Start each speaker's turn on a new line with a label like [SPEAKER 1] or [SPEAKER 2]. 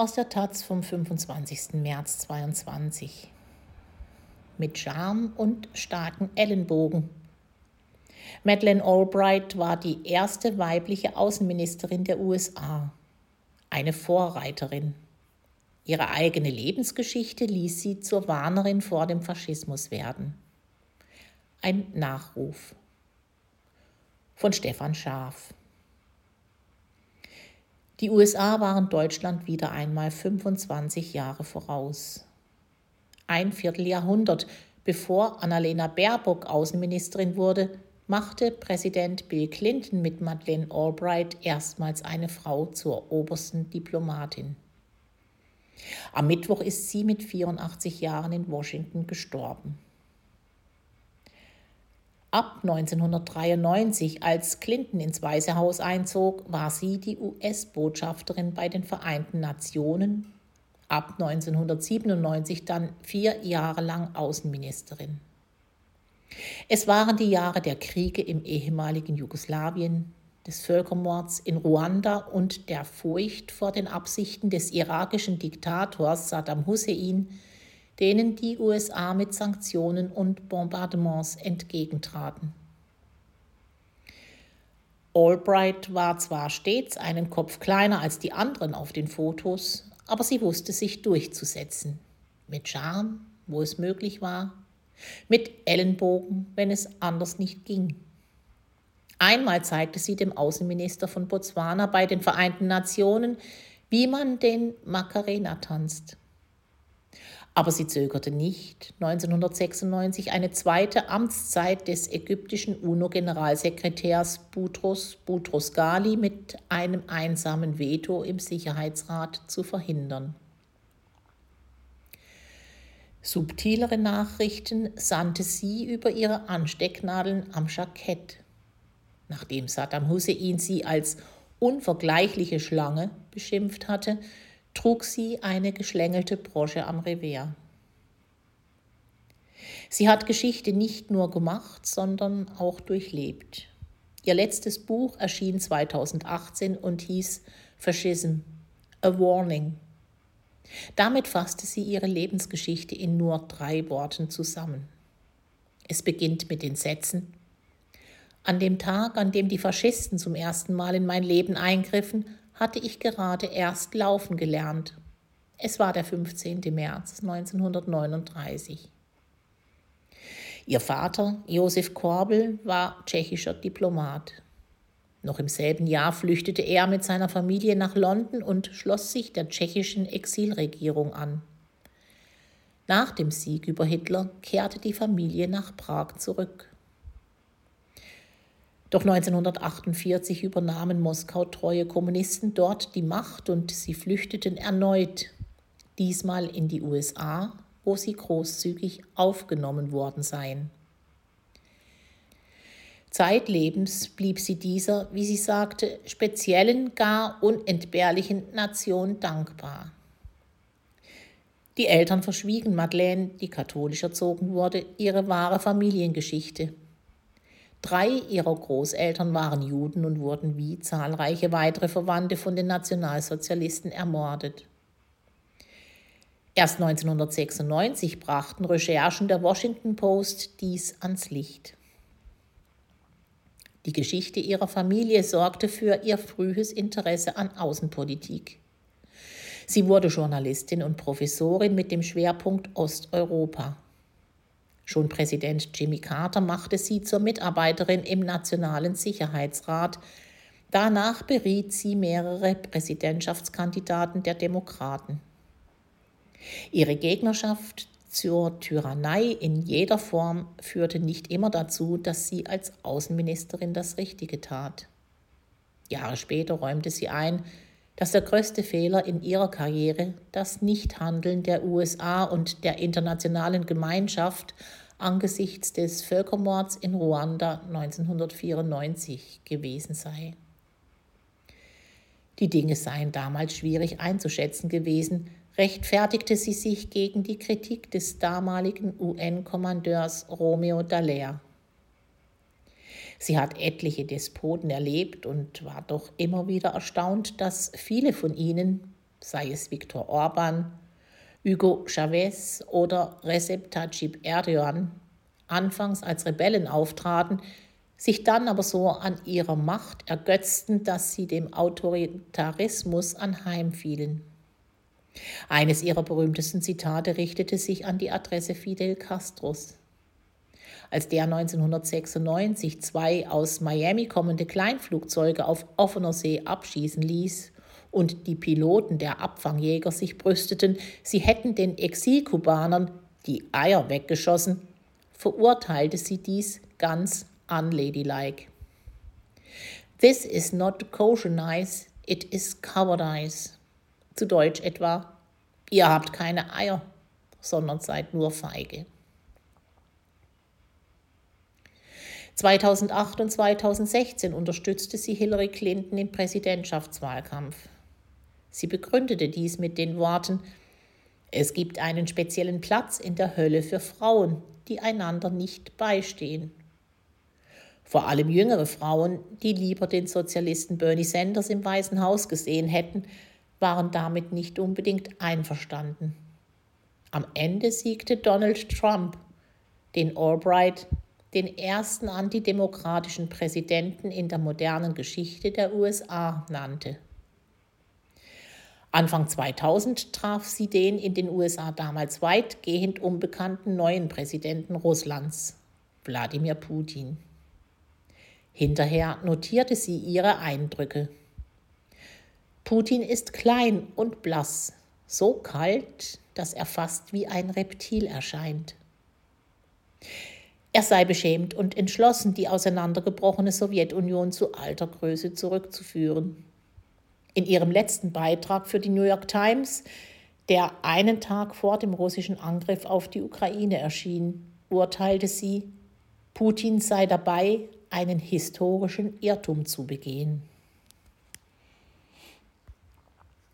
[SPEAKER 1] aus der Taz vom 25. März 22. Mit Charme und starken Ellenbogen. Madeleine Albright war die erste weibliche Außenministerin der USA, eine Vorreiterin. Ihre eigene Lebensgeschichte ließ sie zur Warnerin vor dem Faschismus werden. Ein Nachruf von Stefan Schaaf. Die USA waren Deutschland wieder einmal 25 Jahre voraus. Ein Vierteljahrhundert bevor Annalena Baerbock Außenministerin wurde, machte Präsident Bill Clinton mit Madeleine Albright erstmals eine Frau zur obersten Diplomatin. Am Mittwoch ist sie mit 84 Jahren in Washington gestorben. Ab 1993, als Clinton ins Weiße Haus einzog, war sie die US-Botschafterin bei den Vereinten Nationen, ab 1997 dann vier Jahre lang Außenministerin. Es waren die Jahre der Kriege im ehemaligen Jugoslawien, des Völkermords in Ruanda und der Furcht vor den Absichten des irakischen Diktators Saddam Hussein, denen die USA mit Sanktionen und Bombardements entgegentraten. Albright war zwar stets einen Kopf kleiner als die anderen auf den Fotos, aber sie wusste sich durchzusetzen. Mit Charme, wo es möglich war, mit Ellenbogen, wenn es anders nicht ging. Einmal zeigte sie dem Außenminister von Botswana bei den Vereinten Nationen, wie man den Macarena tanzt. Aber sie zögerte nicht, 1996 eine zweite Amtszeit des ägyptischen UNO-Generalsekretärs Boutros Boutros Ghali mit einem einsamen Veto im Sicherheitsrat zu verhindern. Subtilere Nachrichten sandte sie über ihre Anstecknadeln am Jackett. Nachdem Saddam Hussein sie als unvergleichliche Schlange beschimpft hatte, trug sie eine geschlängelte Brosche am Revers. Sie hat Geschichte nicht nur gemacht, sondern auch durchlebt. Ihr letztes Buch erschien 2018 und hieß Fascism, A Warning. Damit fasste sie ihre Lebensgeschichte in nur drei Worten zusammen. Es beginnt mit den Sätzen An dem Tag, an dem die Faschisten zum ersten Mal in mein Leben eingriffen, hatte ich gerade erst laufen gelernt. Es war der 15. März 1939. Ihr Vater, Josef Korbel, war tschechischer Diplomat. Noch im selben Jahr flüchtete er mit seiner Familie nach London und schloss sich der tschechischen Exilregierung an. Nach dem Sieg über Hitler kehrte die Familie nach Prag zurück. Doch 1948 übernahmen Moskau-treue Kommunisten dort die Macht und sie flüchteten erneut, diesmal in die USA, wo sie großzügig aufgenommen worden seien. Zeitlebens blieb sie dieser, wie sie sagte, speziellen, gar unentbehrlichen Nation dankbar. Die Eltern verschwiegen Madeleine, die katholisch erzogen wurde, ihre wahre Familiengeschichte. Drei ihrer Großeltern waren Juden und wurden wie zahlreiche weitere Verwandte von den Nationalsozialisten ermordet. Erst 1996 brachten Recherchen der Washington Post dies ans Licht. Die Geschichte ihrer Familie sorgte für ihr frühes Interesse an Außenpolitik. Sie wurde Journalistin und Professorin mit dem Schwerpunkt Osteuropa. Schon Präsident Jimmy Carter machte sie zur Mitarbeiterin im Nationalen Sicherheitsrat. Danach beriet sie mehrere Präsidentschaftskandidaten der Demokraten. Ihre Gegnerschaft zur Tyrannei in jeder Form führte nicht immer dazu, dass sie als Außenministerin das Richtige tat. Jahre später räumte sie ein, dass der größte Fehler in ihrer Karriere das Nichthandeln der USA und der internationalen Gemeinschaft angesichts des Völkermords in Ruanda 1994 gewesen sei. Die Dinge seien damals schwierig einzuschätzen gewesen, rechtfertigte sie sich gegen die Kritik des damaligen UN-Kommandeurs Romeo Dallaire. Sie hat etliche Despoten erlebt und war doch immer wieder erstaunt, dass viele von ihnen, sei es Viktor Orban, Hugo Chavez oder Recep Tayyip Erdogan, anfangs als Rebellen auftraten, sich dann aber so an ihrer Macht ergötzten, dass sie dem Autoritarismus anheimfielen. Eines ihrer berühmtesten Zitate richtete sich an die Adresse Fidel Castros. Als der 1996 zwei aus Miami kommende Kleinflugzeuge auf offener See abschießen ließ und die Piloten der Abfangjäger sich brüsteten, sie hätten den Exilkubanern die Eier weggeschossen, verurteilte sie dies ganz unladylike. This is not kosher nice, it is cowardice. Zu Deutsch etwa, ihr habt keine Eier, sondern seid nur feige. 2008 und 2016 unterstützte sie Hillary Clinton im Präsidentschaftswahlkampf. Sie begründete dies mit den Worten, es gibt einen speziellen Platz in der Hölle für Frauen, die einander nicht beistehen. Vor allem jüngere Frauen, die lieber den Sozialisten Bernie Sanders im Weißen Haus gesehen hätten, waren damit nicht unbedingt einverstanden. Am Ende siegte Donald Trump, den Albright den ersten antidemokratischen Präsidenten in der modernen Geschichte der USA nannte. Anfang 2000 traf sie den in den USA damals weitgehend unbekannten neuen Präsidenten Russlands, Wladimir Putin. Hinterher notierte sie ihre Eindrücke. Putin ist klein und blass, so kalt, dass er fast wie ein Reptil erscheint. Er sei beschämt und entschlossen, die auseinandergebrochene Sowjetunion zu alter Größe zurückzuführen. In ihrem letzten Beitrag für die New York Times, der einen Tag vor dem russischen Angriff auf die Ukraine erschien, urteilte sie, Putin sei dabei, einen historischen Irrtum zu begehen.